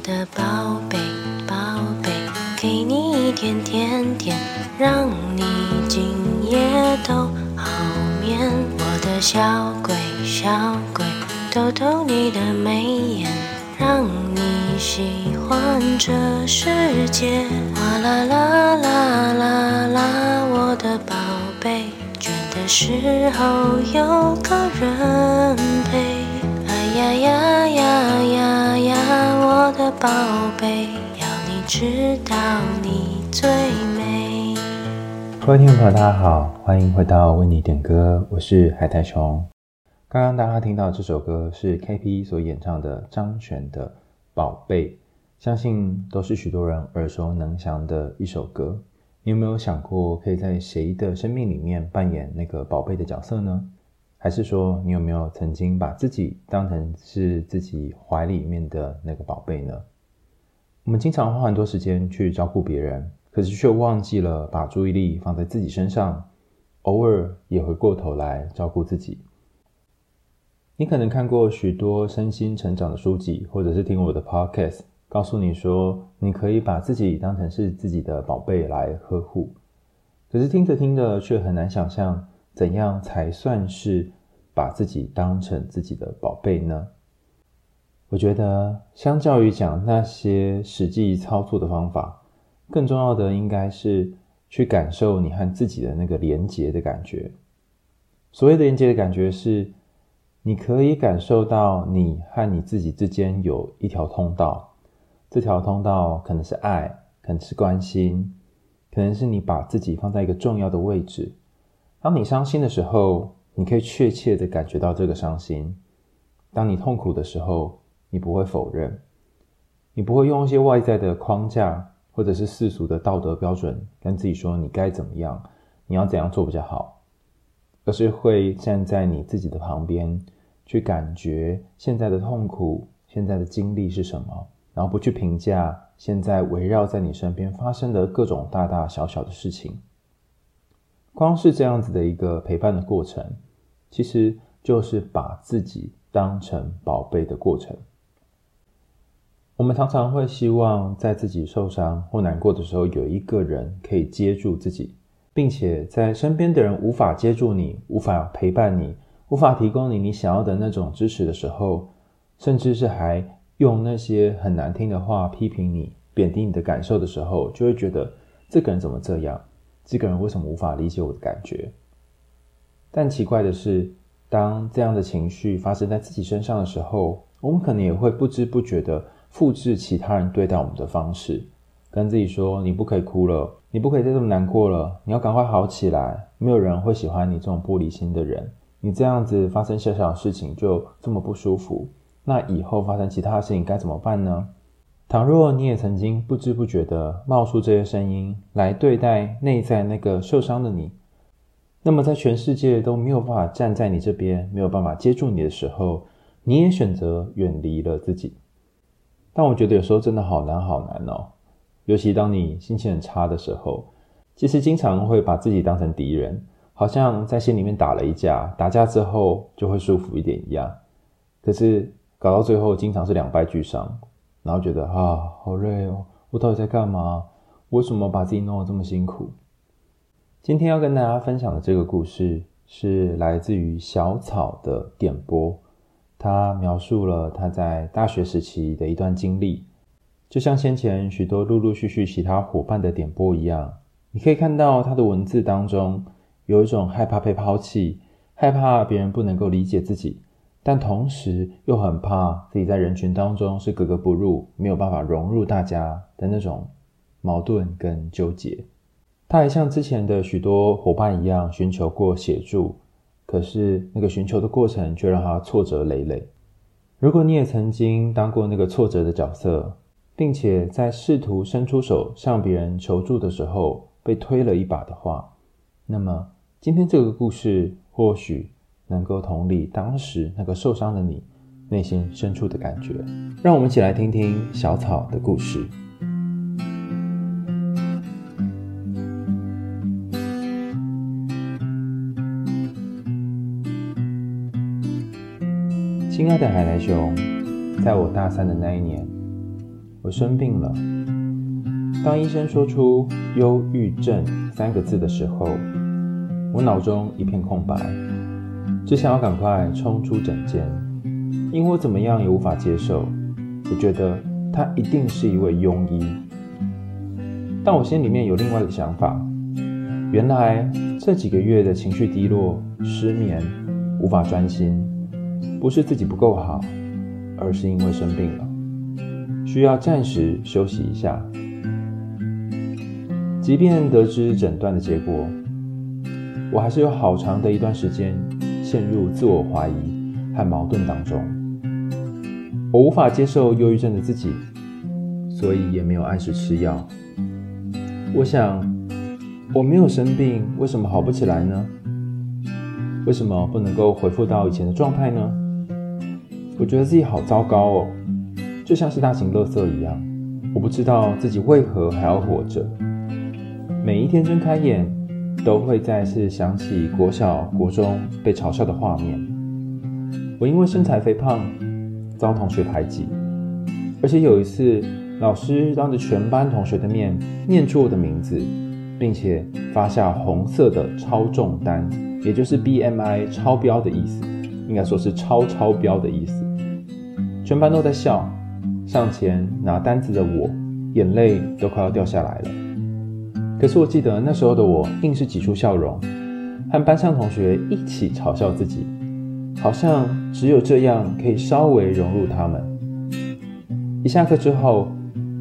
的宝贝，宝贝，给你一点甜甜，让你今夜都好眠。我的小鬼，小鬼，逗逗你的眉眼，让你喜欢这世界。哗啦啦啦啦啦，我的宝贝，倦的时候有个人陪。哎呀呀呀呀呀，我的宝贝，要你知道你最美。各位听众朋友，大家好，欢迎回到为你点歌，我是海苔熊。刚刚大家听到这首歌是 KP 所演唱的张悬的《宝贝》，相信都是许多人耳熟能详的一首歌。你有没有想过，可以在谁的生命里面扮演那个宝贝的角色呢？还是说，你有没有曾经把自己当成是自己怀里面的那个宝贝呢？我们经常花很多时间去照顾别人，可是却忘记了把注意力放在自己身上，偶尔也回过头来照顾自己。你可能看过许多身心成长的书籍，或者是听我的 podcast，告诉你说，你可以把自己当成是自己的宝贝来呵护。可是听着听着，却很难想象。怎样才算是把自己当成自己的宝贝呢？我觉得，相较于讲那些实际操作的方法，更重要的应该是去感受你和自己的那个连结的感觉。所谓的连结的感觉是，你可以感受到你和你自己之间有一条通道，这条通道可能是爱，可能是关心，可能是你把自己放在一个重要的位置。当你伤心的时候，你可以确切的感觉到这个伤心；当你痛苦的时候，你不会否认，你不会用一些外在的框架或者是世俗的道德标准跟自己说你该怎么样，你要怎样做比较好，而是会站在你自己的旁边，去感觉现在的痛苦、现在的经历是什么，然后不去评价现在围绕在你身边发生的各种大大小小的事情。光是这样子的一个陪伴的过程，其实就是把自己当成宝贝的过程。我们常常会希望在自己受伤或难过的时候，有一个人可以接住自己，并且在身边的人无法接住你、无法陪伴你、无法提供你你想要的那种支持的时候，甚至是还用那些很难听的话批评你、贬低你的感受的时候，就会觉得这个人怎么这样？这个人为什么无法理解我的感觉？但奇怪的是，当这样的情绪发生在自己身上的时候，我们可能也会不知不觉地复制其他人对待我们的方式，跟自己说：“你不可以哭了，你不可以再这么难过了，你要赶快好起来。没有人会喜欢你这种玻璃心的人。你这样子发生小小的事情就这么不舒服，那以后发生其他事情该怎么办呢？”倘若你也曾经不知不觉地冒出这些声音来对待内在那个受伤的你，那么在全世界都没有办法站在你这边，没有办法接住你的时候，你也选择远离了自己。但我觉得有时候真的好难好难哦，尤其当你心情很差的时候，其实经常会把自己当成敌人，好像在心里面打了一架，打架之后就会舒服一点一样。可是搞到最后，经常是两败俱伤。然后觉得啊，好累哦！我到底在干嘛？为什么把自己弄得这么辛苦？今天要跟大家分享的这个故事是来自于小草的点播，他描述了他在大学时期的一段经历，就像先前许多陆陆续续其他伙伴的点播一样，你可以看到他的文字当中有一种害怕被抛弃，害怕别人不能够理解自己。但同时又很怕自己在人群当中是格格不入，没有办法融入大家的那种矛盾跟纠结。他还像之前的许多伙伴一样寻求过协助，可是那个寻求的过程却让他挫折累累。如果你也曾经当过那个挫折的角色，并且在试图伸出手向别人求助的时候被推了一把的话，那么今天这个故事或许。能够同理当时那个受伤的你内心深处的感觉，让我们一起来听听小草的故事。亲爱的海苔熊，在我大三的那一年，我生病了。当医生说出“忧郁症”三个字的时候，我脑中一片空白，只想要赶快冲出诊间，因为我怎么样也无法接受。我觉得他一定是一位庸医，但我心里面有另外一个想法：原来这几个月的情绪低落、失眠、无法专心，不是自己不够好，而是因为生病了，需要暂时休息一下。即便得知诊断的结果，我还是有好长的一段时间陷入自我怀疑和矛盾当中。我无法接受忧郁症的自己，所以也没有按时吃药。我想，我没有生病，为什么好不起来呢？为什么不能够恢复到以前的状态呢？我觉得自己好糟糕哦，就像是大型垃圾一样。我不知道自己为何还要活着。每一天睁开眼，都会再次想起国小、国中被嘲笑的画面。我因为身材肥胖，遭同学排挤，而且有一次，老师当着全班同学的面念出我的名字，并且发下红色的超重单，也就是 BMI 超标的意思，应该说是超超标的意思。全班都在笑，上前拿单子的我，眼泪都快要掉下来了。可是我记得那时候的我，硬是挤出笑容，和班上同学一起嘲笑自己，好像只有这样可以稍微融入他们。一下课之后，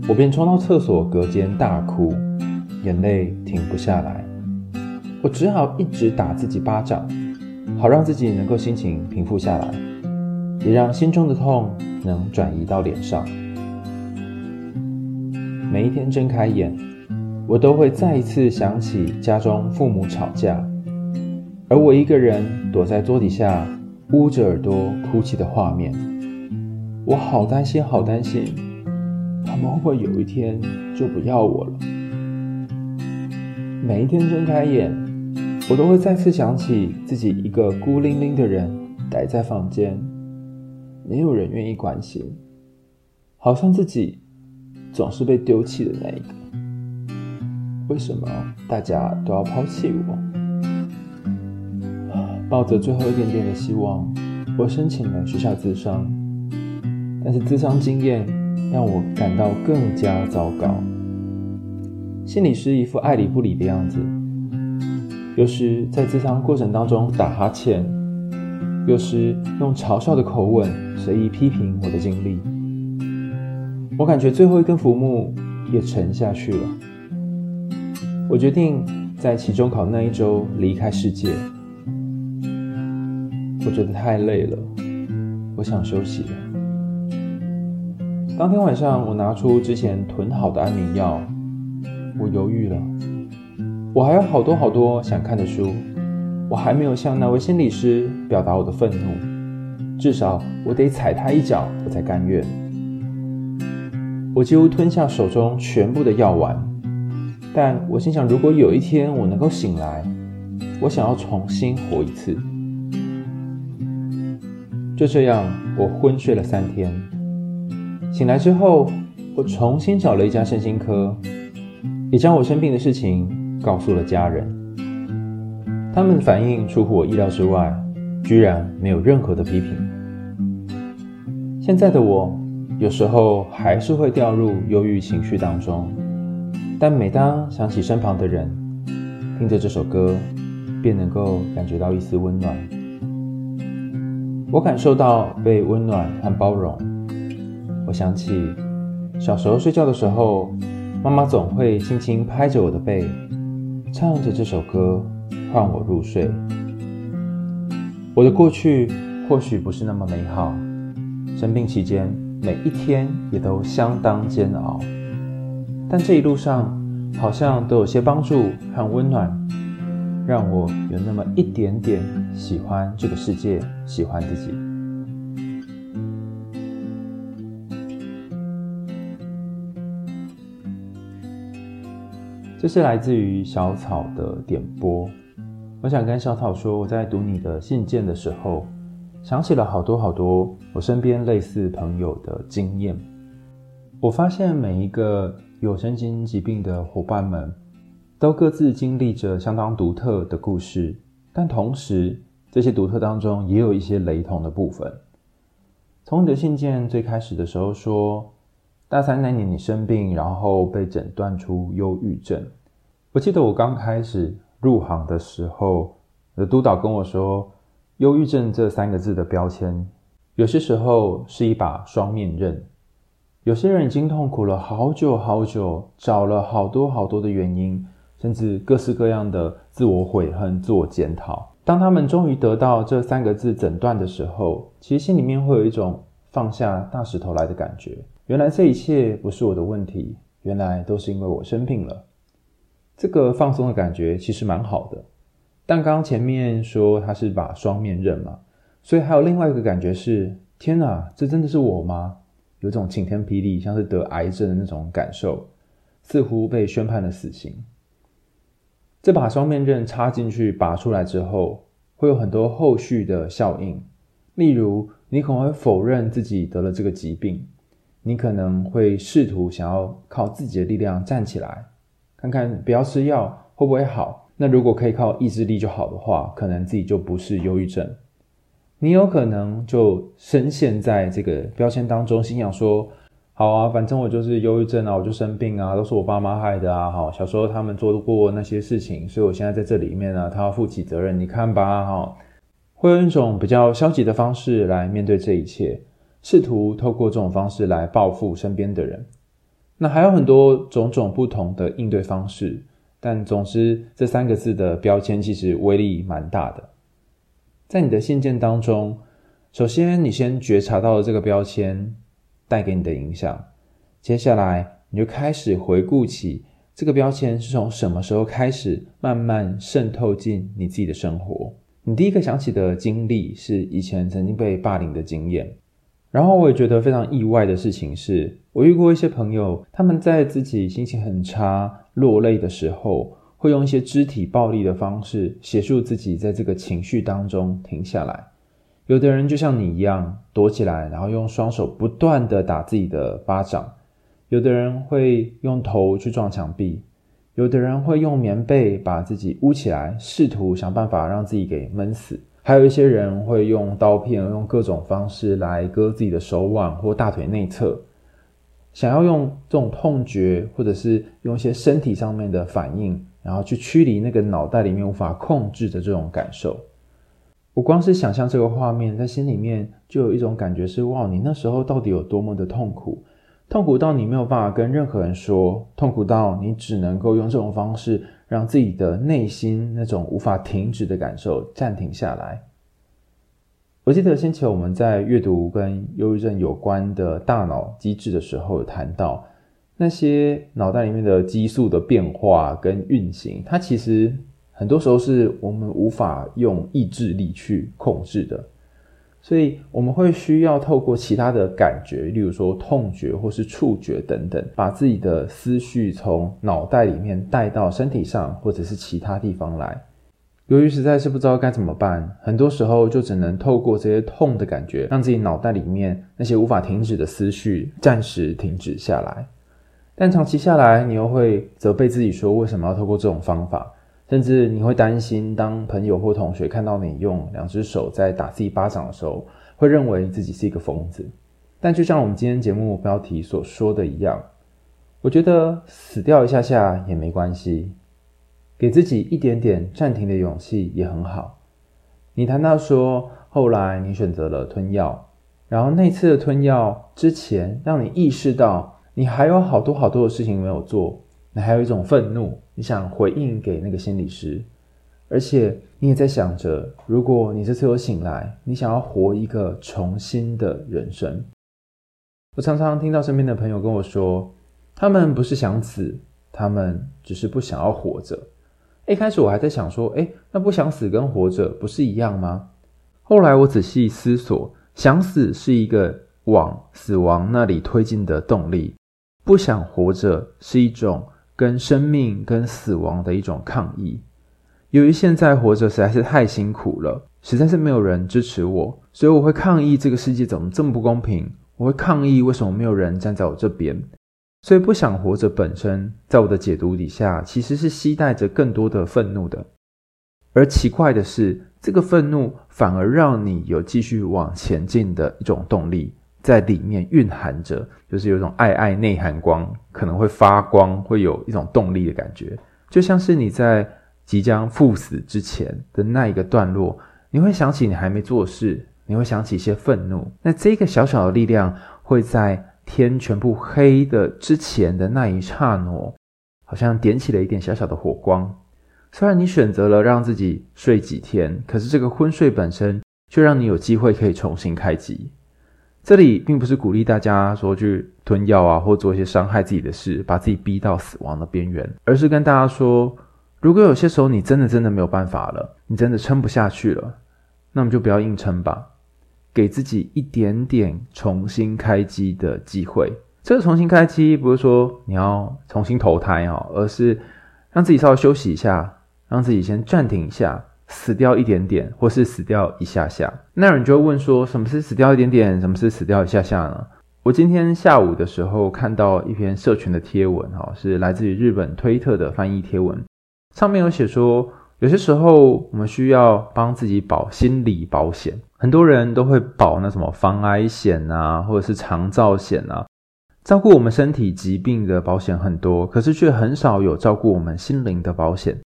我便冲到厕所隔间大哭，眼泪停不下来，我只好一直打自己巴掌，好让自己能够心情平复下来，也让心中的痛能转移到脸上。每一天睁开眼。我都会再一次想起家中父母吵架，而我一个人躲在桌底下捂着耳朵哭泣的画面。我好担心，好担心，他们会不会有一天就不要我了？每一天睁开眼，我都会再次想起自己一个孤零零的人待在房间，没有人愿意关心，好像自己总是被丢弃的那一个。为什么大家都要抛弃我？抱着最后一点点的希望，我申请了学校自商，但是自商经验让我感到更加糟糕。心理师一副爱理不理的样子，有时在自商过程当中打哈欠，有时用嘲笑的口吻随意批评我的经历。我感觉最后一根浮木也沉下去了。我决定在期中考那一周离开世界。我觉得太累了，我想休息了。当天晚上，我拿出之前囤好的安眠药，我犹豫了。我还有好多好多想看的书，我还没有向那位心理师表达我的愤怒，至少我得踩他一脚，我才甘愿。我几乎吞下手中全部的药丸。但我心想，如果有一天我能够醒来，我想要重新活一次。就这样，我昏睡了三天。醒来之后，我重新找了一家身心科，也将我生病的事情告诉了家人。他们的反应出乎我意料之外，居然没有任何的批评。现在的我，有时候还是会掉入忧郁情绪当中。但每当想起身旁的人，听着这首歌，便能够感觉到一丝温暖。我感受到被温暖和包容。我想起小时候睡觉的时候，妈妈总会轻轻拍着我的背，唱着这首歌，唤我入睡。我的过去或许不是那么美好，生病期间每一天也都相当煎熬。但这一路上，好像都有些帮助和温暖，让我有那么一点点喜欢这个世界，喜欢自己。这是来自于小草的点播。我想跟小草说，我在读你的信件的时候，想起了好多好多我身边类似朋友的经验。我发现每一个有神经疾病的伙伴们，都各自经历着相当独特的故事，但同时，这些独特当中也有一些雷同的部分。从你的信件最开始的时候说，大三那年你生病，然后被诊断出忧郁症。我记得我刚开始入行的时候，我的督导跟我说，忧郁症这三个字的标签，有些时候是一把双面刃。有些人已经痛苦了好久好久，找了好多好多的原因，甚至各式各样的自我悔恨、自我检讨。当他们终于得到这三个字诊断的时候，其实心里面会有一种放下大石头来的感觉。原来这一切不是我的问题，原来都是因为我生病了。这个放松的感觉其实蛮好的。但刚刚前面说它是把双面刃嘛，所以还有另外一个感觉是：天哪，这真的是我吗？有种晴天霹雳，像是得癌症的那种感受，似乎被宣判了死刑。这把双面刃插进去，拔出来之后，会有很多后续的效应。例如，你可能会否认自己得了这个疾病，你可能会试图想要靠自己的力量站起来，看看不要吃药会不会好。那如果可以靠意志力就好的话，可能自己就不是忧郁症。你有可能就深陷在这个标签当中，心想说：“好啊，反正我就是忧郁症啊，我就生病啊，都是我爸妈害的啊。好，小时候他们做过那些事情，所以我现在在这里面呢，他要负起责任。你看吧，哈，会用一种比较消极的方式来面对这一切，试图透过这种方式来报复身边的人。那还有很多种种不同的应对方式，但总之这三个字的标签其实威力蛮大的。”在你的信件当中，首先你先觉察到了这个标签带给你的影响，接下来你就开始回顾起这个标签是从什么时候开始慢慢渗透进你自己的生活。你第一个想起的经历是以前曾经被霸凌的经验，然后我也觉得非常意外的事情是，我遇过一些朋友，他们在自己心情很差、落泪的时候。会用一些肢体暴力的方式协助自己在这个情绪当中停下来。有的人就像你一样躲起来，然后用双手不断地打自己的巴掌；有的人会用头去撞墙壁；有的人会用棉被把自己捂起来，试图想办法让自己给闷死；还有一些人会用刀片，用各种方式来割自己的手腕或大腿内侧，想要用这种痛觉，或者是用一些身体上面的反应。然后去驱离那个脑袋里面无法控制的这种感受。我光是想象这个画面，在心里面就有一种感觉是：哇，你那时候到底有多么的痛苦？痛苦到你没有办法跟任何人说，痛苦到你只能够用这种方式让自己的内心那种无法停止的感受暂停下来。我记得先前我们在阅读跟忧郁症有关的大脑机制的时候，有谈到。那些脑袋里面的激素的变化跟运行，它其实很多时候是我们无法用意志力去控制的，所以我们会需要透过其他的感觉，例如说痛觉或是触觉等等，把自己的思绪从脑袋里面带到身体上或者是其他地方来。由于实在是不知道该怎么办，很多时候就只能透过这些痛的感觉，让自己脑袋里面那些无法停止的思绪暂时停止下来。但长期下来，你又会责备自己说，为什么要透过这种方法？甚至你会担心，当朋友或同学看到你用两只手在打自己巴掌的时候，会认为自己是一个疯子。但就像我们今天节目标题所说的一样，我觉得死掉一下下也没关系，给自己一点点暂停的勇气也很好。你谈到说，后来你选择了吞药，然后那次的吞药之前，让你意识到。你还有好多好多的事情没有做，你还有一种愤怒，你想回应给那个心理师，而且你也在想着，如果你这次有醒来，你想要活一个重新的人生。我常常听到身边的朋友跟我说，他们不是想死，他们只是不想要活着。一开始我还在想说，诶，那不想死跟活着不是一样吗？后来我仔细思索，想死是一个往死亡那里推进的动力。不想活着是一种跟生命、跟死亡的一种抗议。由于现在活着实在是太辛苦了，实在是没有人支持我，所以我会抗议这个世界怎么这么不公平。我会抗议为什么没有人站在我这边。所以不想活着本身，在我的解读底下，其实是携带着更多的愤怒的。而奇怪的是，这个愤怒反而让你有继续往前进的一种动力，在里面蕴含着，就是有一种爱爱内含光，可能会发光，会有一种动力的感觉，就像是你在即将赴死之前的那一个段落，你会想起你还没做事，你会想起一些愤怒，那这个小小的力量会在天全部黑的之前的那一刹那，好像点起了一点小小的火光。虽然你选择了让自己睡几天，可是这个昏睡本身却让你有机会可以重新开机。这里并不是鼓励大家说去吞药啊，或做一些伤害自己的事，把自己逼到死亡的边缘，而是跟大家说，如果有些时候你真的真的没有办法了，你真的撑不下去了，那么就不要硬撑吧。给自己一点点重新开机的机会。这个重新开机不是说你要重新投胎哦，而是让自己稍微休息一下，让自己先暂停一下，死掉一点点，或是死掉一下下。那有人就会问说，什么是死掉一点点？什么是死掉一下下呢？我今天下午的时候看到一篇社群的贴文，哈，是来自于日本推特的翻译贴文，上面有写说，有些时候我们需要帮自己保心理保险。很多人都会保那什么防癌险啊，或者是长照险啊，照顾我们身体疾病的保险很多，可是却很少有照顾我们心灵的保险。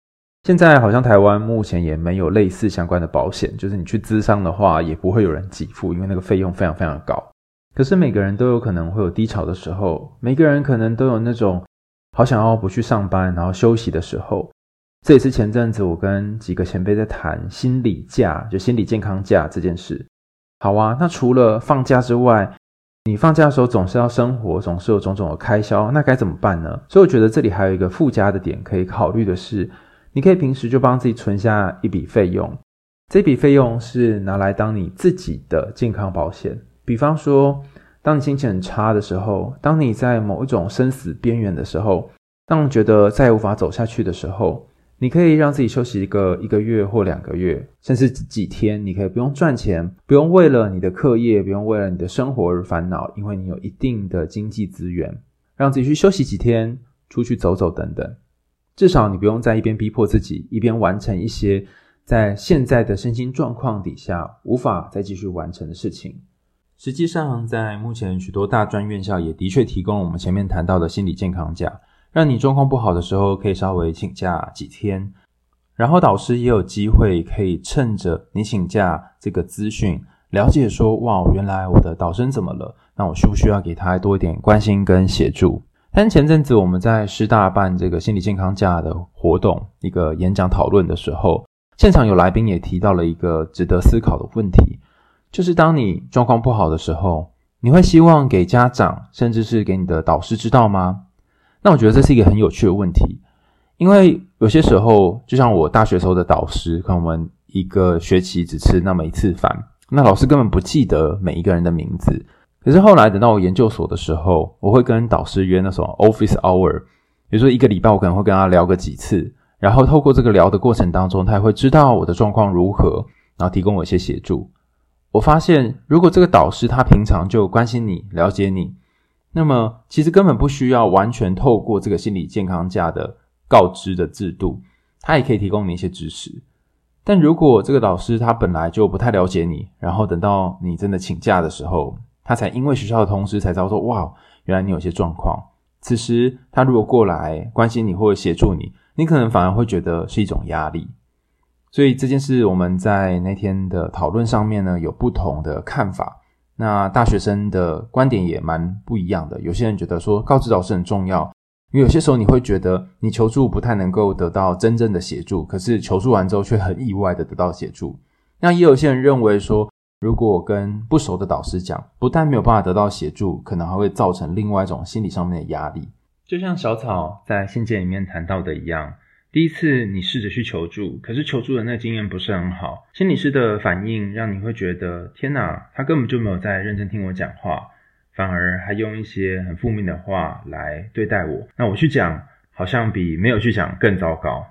现在好像台湾目前也没有类似相关的保险，就是你去咨商的话，也不会有人给付，因为那个费用非常非常高。可是每个人都有可能会有低潮的时候，每个人可能都有那种好想要不去上班，然后休息的时候。这也是前阵子我跟几个前辈在谈心理假，就心理健康假这件事。好啊，那除了放假之外，你放假的时候总是要生活，总是有种种的开销，那该怎么办呢？所以我觉得这里还有一个附加的点可以考虑的是，你可以平时就帮自己存下一笔费用，这笔费用是拿来当你自己的健康保险。比方说，当你心情很差的时候，当你在某一种生死边缘的时候，当你觉得再也无法走下去的时候。你可以让自己休息一个一个月或两个月，甚至几天。你可以不用赚钱，不用为了你的课业，不用为了你的生活而烦恼，因为你有一定的经济资源，让自己去休息几天，出去走走等等。至少你不用在一边逼迫自己，一边完成一些在现在的身心状况底下无法再继续完成的事情。实际上，在目前许多大专院校也的确提供我们前面谈到的心理健康假。让你状况不好的时候可以稍微请假几天，然后导师也有机会可以趁着你请假这个资讯，了解说，哇，原来我的导生怎么了？那我需不需要给他多一点关心跟协助？但前阵子我们在师大办这个心理健康假的活动，一个演讲讨论的时候，现场有来宾也提到了一个值得思考的问题，就是当你状况不好的时候，你会希望给家长，甚至是给你的导师知道吗？那我觉得这是一个很有趣的问题，因为有些时候，就像我大学时候的导师，可能我们一个学期只吃那么一次饭，那老师根本不记得每一个人的名字。可是后来等到我研究所的时候，我会跟导师约那种 office hour，比如说一个礼拜我可能会跟他聊个几次，然后透过这个聊的过程当中，他也会知道我的状况如何，然后提供我一些协助。我发现，如果这个导师他平常就关心你、了解你。那么，其实根本不需要完全透过这个心理健康假的告知的制度，他也可以提供你一些支持。但如果这个导师他本来就不太了解你，然后等到你真的请假的时候，他才因为学校的通知才知道说，哇，原来你有些状况。此时他如果过来关心你或者协助你，你可能反而会觉得是一种压力。所以这件事我们在那天的讨论上面呢，有不同的看法。那大学生的观点也蛮不一样的。有些人觉得说告知导师很重要，因为有些时候你会觉得你求助不太能够得到真正的协助，可是求助完之后却很意外的得到协助。那也有些人认为说，如果我跟不熟的导师讲，不但没有办法得到协助，可能还会造成另外一种心理上面的压力。就像小草在信件里面谈到的一样。第一次你试着去求助，可是求助的那个经验不是很好，心理师的反应让你会觉得天哪，他根本就没有在认真听我讲话，反而还用一些很负面的话来对待我。那我去讲，好像比没有去讲更糟糕。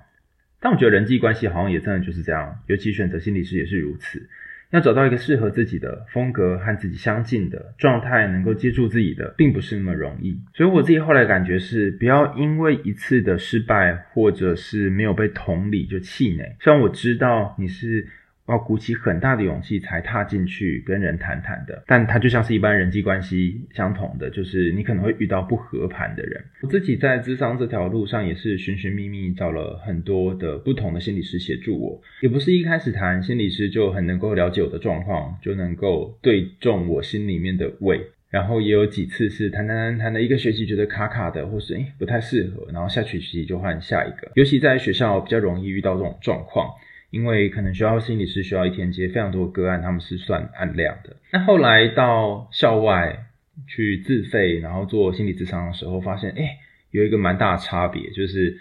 但我觉得人际关系好像也真的就是这样，尤其选择心理师也是如此。要找到一个适合自己的风格和自己相近的状态，能够接住自己的，并不是那么容易。所以我自己后来感觉是，不要因为一次的失败，或者是没有被同理就气馁。虽然我知道你是。要鼓起很大的勇气才踏进去跟人谈谈的，但它就像是一般人际关系相同的，就是你可能会遇到不合盘的人。我自己在咨商这条路上也是寻寻觅觅找了很多的不同的心理师协助我，也不是一开始谈心理师就很能够了解我的状况，就能够对中我心里面的胃。然后也有几次是谈谈谈谈了一个学期觉得卡卡的，或是诶不太适合，然后下学期就换下一个。尤其在学校比较容易遇到这种状况。因为可能学校心理师需要一天接非常多个案，他们是算案量的。那后来到校外去自费，然后做心理咨商的时候，发现诶有一个蛮大的差别，就是。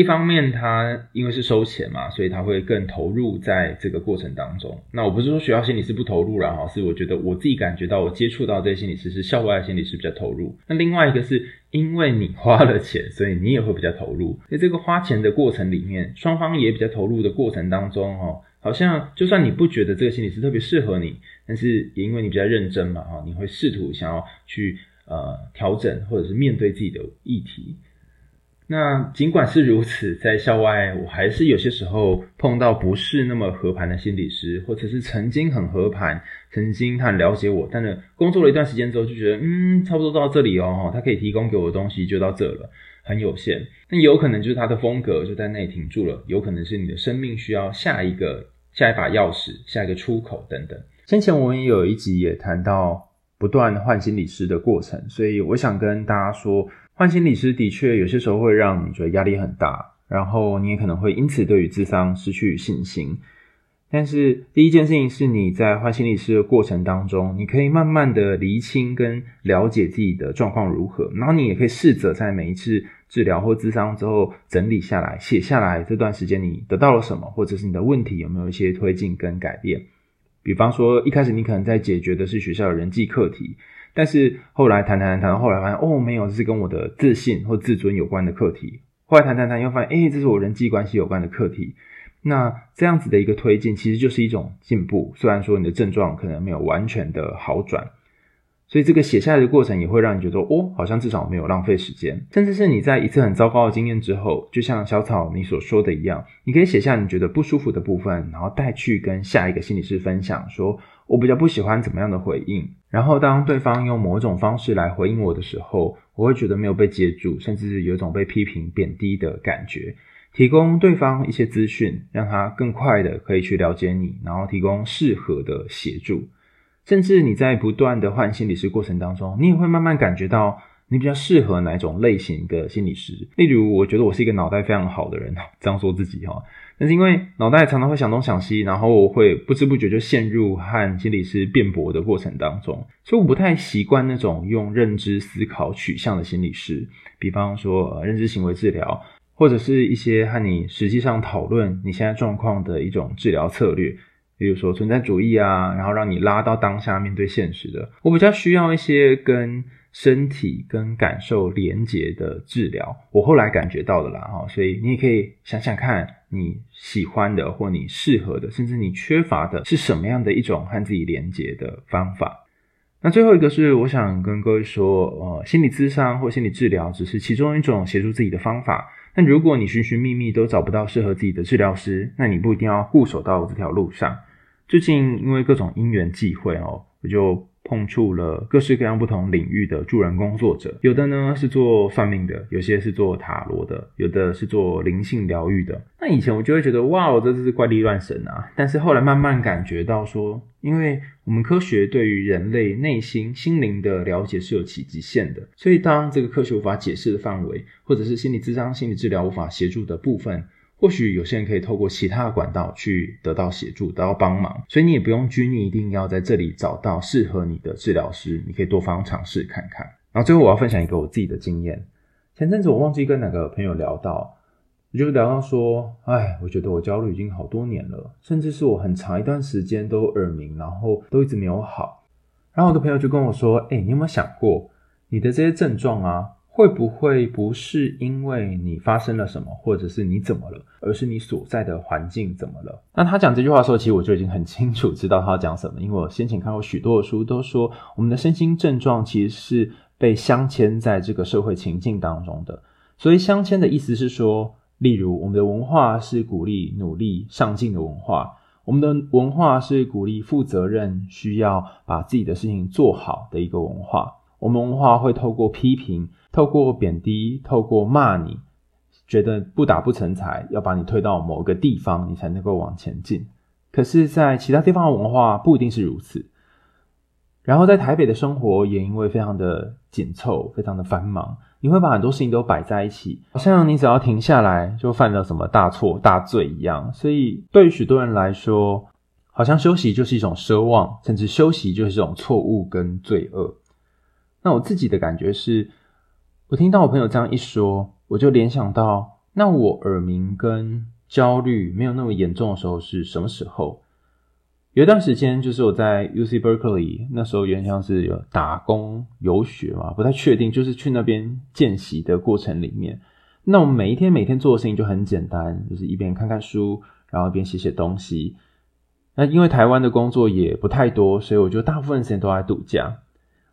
一方面，他因为是收钱嘛，所以他会更投入在这个过程当中。那我不是说学校心理师不投入了，哈，是我觉得我自己感觉到，我接触到这些心理师是校外的心理师比较投入。那另外一个是因为你花了钱，所以你也会比较投入。在这个花钱的过程里面，双方也比较投入的过程当中，哈，好像就算你不觉得这个心理师特别适合你，但是也因为你比较认真嘛，哈，你会试图想要去呃调整或者是面对自己的议题。那尽管是如此，在校外我还是有些时候碰到不是那么合盘的心理师，或者是曾经很合盘，曾经他很了解我，但是工作了一段时间之后就觉得，嗯，差不多到这里哦，他可以提供给我的东西就到这了，很有限。那有可能就是他的风格就在那里停住了，有可能是你的生命需要下一个下一把钥匙，下一个出口等等。先前我们也有一集也谈到不断换心理师的过程，所以我想跟大家说。换心理师的确有些时候会让你觉得压力很大，然后你也可能会因此对于智商失去信心。但是第一件事情是你在换心理师的过程当中，你可以慢慢的厘清跟了解自己的状况如何，然后你也可以试着在每一次治疗或咨商之后整理下来，写下来这段时间你得到了什么，或者是你的问题有没有一些推进跟改变。比方说一开始你可能在解决的是学校的人际课题。但是后来谈谈谈，后来发现哦，没有，这是跟我的自信或自尊有关的课题。后来谈谈谈，又发现，诶，这是我人际关系有关的课题。那这样子的一个推进，其实就是一种进步。虽然说你的症状可能没有完全的好转，所以这个写下来的过程也会让你觉得，哦，好像至少没有浪费时间。甚至是你在一次很糟糕的经验之后，就像小草你所说的一样，你可以写下你觉得不舒服的部分，然后带去跟下一个心理师分享，说。我比较不喜欢怎么样的回应，然后当对方用某种方式来回应我的时候，我会觉得没有被接住，甚至是有一种被批评、贬低的感觉。提供对方一些资讯，让他更快的可以去了解你，然后提供适合的协助。甚至你在不断的换心理师过程当中，你也会慢慢感觉到你比较适合哪种类型的心理师。例如，我觉得我是一个脑袋非常好的人，这样说自己哈。但是因为脑袋常常会想东想西，然后会不知不觉就陷入和心理师辩驳的过程当中，所以我不太习惯那种用认知思考取向的心理师，比方说认知行为治疗，或者是一些和你实际上讨论你现在状况的一种治疗策略，比如说存在主义啊，然后让你拉到当下面对现实的。我比较需要一些跟身体跟感受连结的治疗，我后来感觉到的啦哈，所以你也可以想想看，你喜欢的或你适合的，甚至你缺乏的是什么样的一种和自己连结的方法。那最后一个是我想跟各位说，呃，心理咨商或心理治疗只是其中一种协助自己的方法。但如果你寻寻觅觅都找不到适合自己的治疗师，那你不一定要固守到这条路上。最近因为各种因缘际会哦，我就。碰触了各式各样不同领域的助人工作者，有的呢是做算命的，有些是做塔罗的，有的是做灵性疗愈的。那以前我就会觉得，哇，我这是怪力乱神啊！但是后来慢慢感觉到说，因为我们科学对于人类内心心灵的了解是有其极限的，所以当这个科学无法解释的范围，或者是心理咨商、心理治疗无法协助的部分。或许有些人可以透过其他的管道去得到协助，得到帮忙，所以你也不用拘泥，一定要在这里找到适合你的治疗师，你可以多方尝试看看。然后最后我要分享一个我自己的经验。前阵子我忘记跟哪个朋友聊到，我就聊到说，哎，我觉得我焦虑已经好多年了，甚至是我很长一段时间都耳鸣，然后都一直没有好。然后我的朋友就跟我说，哎，你有没有想过，你的这些症状啊？会不会不是因为你发生了什么，或者是你怎么了，而是你所在的环境怎么了？那他讲这句话的时候，其实我就已经很清楚知道他要讲什么，因为我先前看过许多的书，都说我们的身心症状其实是被镶嵌在这个社会情境当中的。所以镶嵌的意思是说，例如我们的文化是鼓励努力上进的文化，我们的文化是鼓励负责任，需要把自己的事情做好的一个文化。我们文化会透过批评。透过贬低，透过骂你，觉得不打不成才，要把你推到某个地方，你才能够往前进。可是，在其他地方的文化不一定是如此。然后，在台北的生活也因为非常的紧凑，非常的繁忙，你会把很多事情都摆在一起，好像你只要停下来就犯了什么大错大罪一样。所以，对于许多人来说，好像休息就是一种奢望，甚至休息就是一种错误跟罪恶。那我自己的感觉是。我听到我朋友这样一说，我就联想到，那我耳鸣跟焦虑没有那么严重的时候是什么时候？有一段时间，就是我在 UC Berkeley，那时候原像是有打工游学嘛，不太确定，就是去那边见习的过程里面，那我每一天每天做的事情就很简单，就是一边看看书，然后一边写写东西。那因为台湾的工作也不太多，所以我就大部分时间都在度假。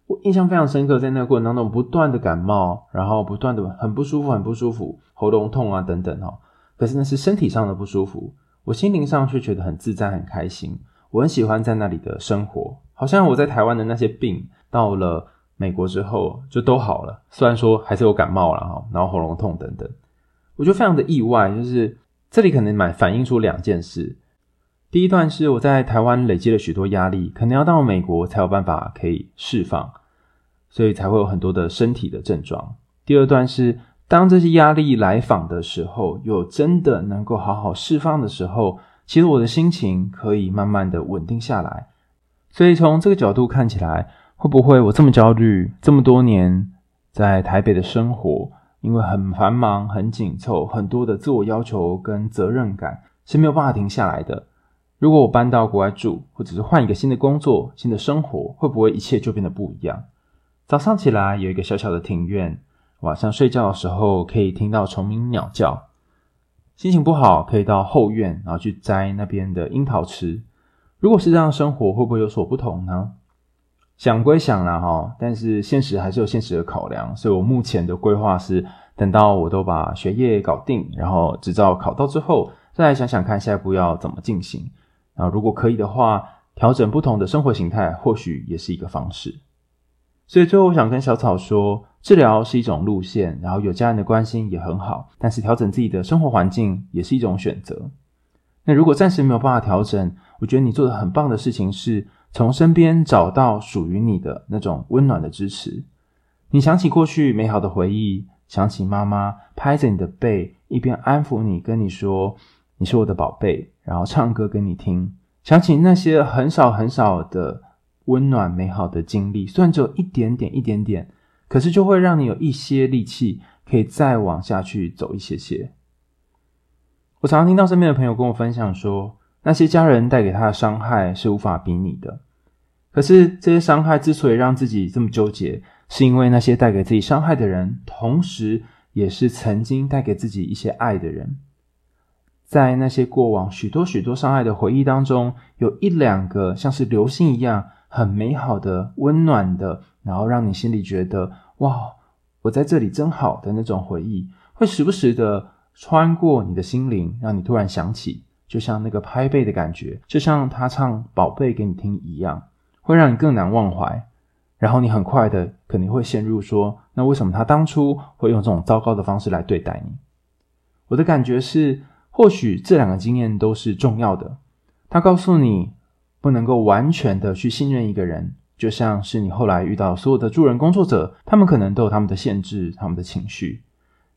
我印象非常深刻，在那个过程当中，不断的感冒，然后不断的很不舒服，很不舒服，喉咙痛啊等等哈。可是那是身体上的不舒服，我心灵上却觉得很自在、很开心。我很喜欢在那里的生活，好像我在台湾的那些病，到了美国之后就都好了。虽然说还是有感冒了哈，然后喉咙痛等等，我就非常的意外，就是这里可能蛮反映出两件事。第一段是我在台湾累积了许多压力，可能要到美国才有办法可以释放，所以才会有很多的身体的症状。第二段是当这些压力来访的时候，又真的能够好好释放的时候，其实我的心情可以慢慢的稳定下来。所以从这个角度看起来，会不会我这么焦虑，这么多年在台北的生活，因为很繁忙、很紧凑，很多的自我要求跟责任感是没有办法停下来的。如果我搬到国外住，或者是换一个新的工作、新的生活，会不会一切就变得不一样？早上起来有一个小小的庭院，晚上睡觉的时候可以听到虫鸣鸟叫。心情不好可以到后院，然后去摘那边的樱桃吃。如果是这样生活，会不会有所不同呢？想归想啦哈，但是现实还是有现实的考量，所以我目前的规划是，等到我都把学业搞定，然后执照考到之后，再来想想看下一步要怎么进行。啊，如果可以的话，调整不同的生活形态，或许也是一个方式。所以最后，我想跟小草说，治疗是一种路线，然后有家人的关心也很好，但是调整自己的生活环境也是一种选择。那如果暂时没有办法调整，我觉得你做的很棒的事情是，从身边找到属于你的那种温暖的支持。你想起过去美好的回忆，想起妈妈拍着你的背，一边安抚你，跟你说。你是我的宝贝，然后唱歌给你听，想起那些很少很少的温暖美好的经历，虽然只有一点点一点点，可是就会让你有一些力气，可以再往下去走一些些。我常常听到身边的朋友跟我分享说，那些家人带给他的伤害是无法比拟的，可是这些伤害之所以让自己这么纠结，是因为那些带给自己伤害的人，同时也是曾经带给自己一些爱的人。在那些过往许多许多伤害的回忆当中，有一两个像是流星一样很美好的、温暖的，然后让你心里觉得哇，我在这里真好的那种回忆，会时不时的穿过你的心灵，让你突然想起，就像那个拍背的感觉，就像他唱宝贝给你听一样，会让你更难忘怀。然后你很快的肯定会陷入说，那为什么他当初会用这种糟糕的方式来对待你？我的感觉是。或许这两个经验都是重要的。他告诉你，不能够完全的去信任一个人，就像是你后来遇到所有的助人工作者，他们可能都有他们的限制、他们的情绪，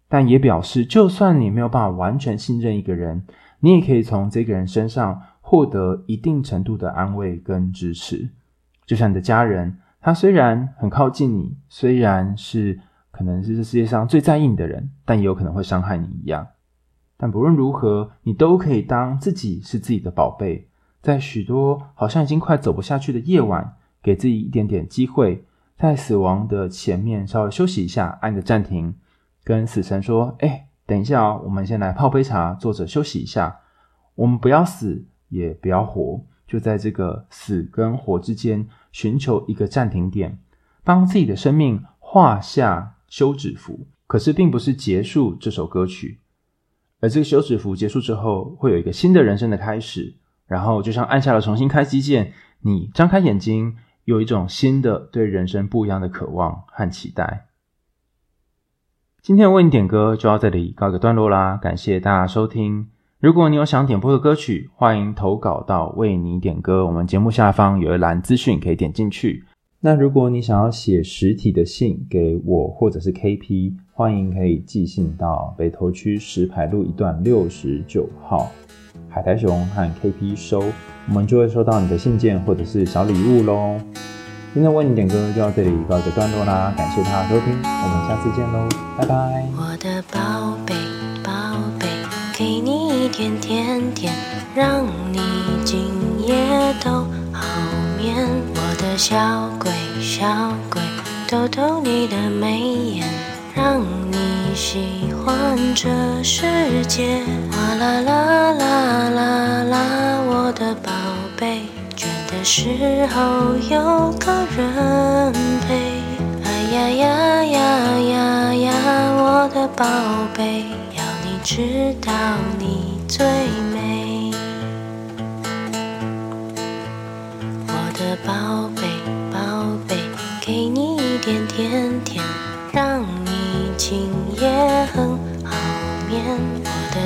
但也表示，就算你没有办法完全信任一个人，你也可以从这个人身上获得一定程度的安慰跟支持。就像你的家人，他虽然很靠近你，虽然是可能是这世界上最在意你的人，但也有可能会伤害你一样。但不论如何，你都可以当自己是自己的宝贝，在许多好像已经快走不下去的夜晚，给自己一点点机会，在死亡的前面稍微休息一下，按个暂停，跟死神说：“哎，等一下哦，我们先来泡杯茶，坐着休息一下。我们不要死，也不要活，就在这个死跟活之间寻求一个暂停点，帮自己的生命画下休止符。可是，并不是结束这首歌曲。”而这个休止符结束之后，会有一个新的人生的开始，然后就像按下了重新开机键，你张开眼睛，有一种新的对人生不一样的渴望和期待。今天为你点歌就要这里告一个段落啦，感谢大家收听。如果你有想点播的歌曲，欢迎投稿到为你点歌，我们节目下方有一栏资讯可以点进去。那如果你想要写实体的信给我或者是 KP，欢迎可以寄信到北投区石牌路一段六十九号，海苔熊和 KP 收，我们就会收到你的信件或者是小礼物喽。今天为你点歌就到这里告一个段落啦，感谢大家收听，我们下次见喽，拜拜。我的宝贝宝贝，给你一点甜甜，让你今夜都好眠。我的小鬼小鬼，逗逗你的眉眼，让你喜欢这世界。哗啦啦啦啦啦，我的宝贝，倦的时候有个人陪。哎呀呀呀呀呀，我的宝贝，要你知道你最美。我的宝贝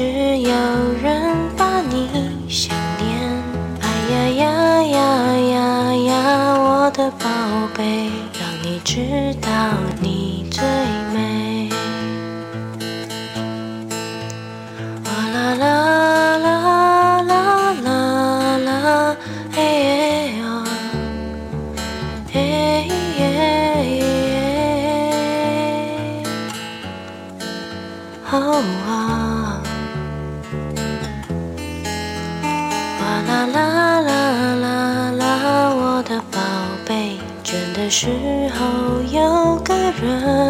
只有人把你想念。哎呀呀呀呀呀，我的宝贝，让你知道你时候有个人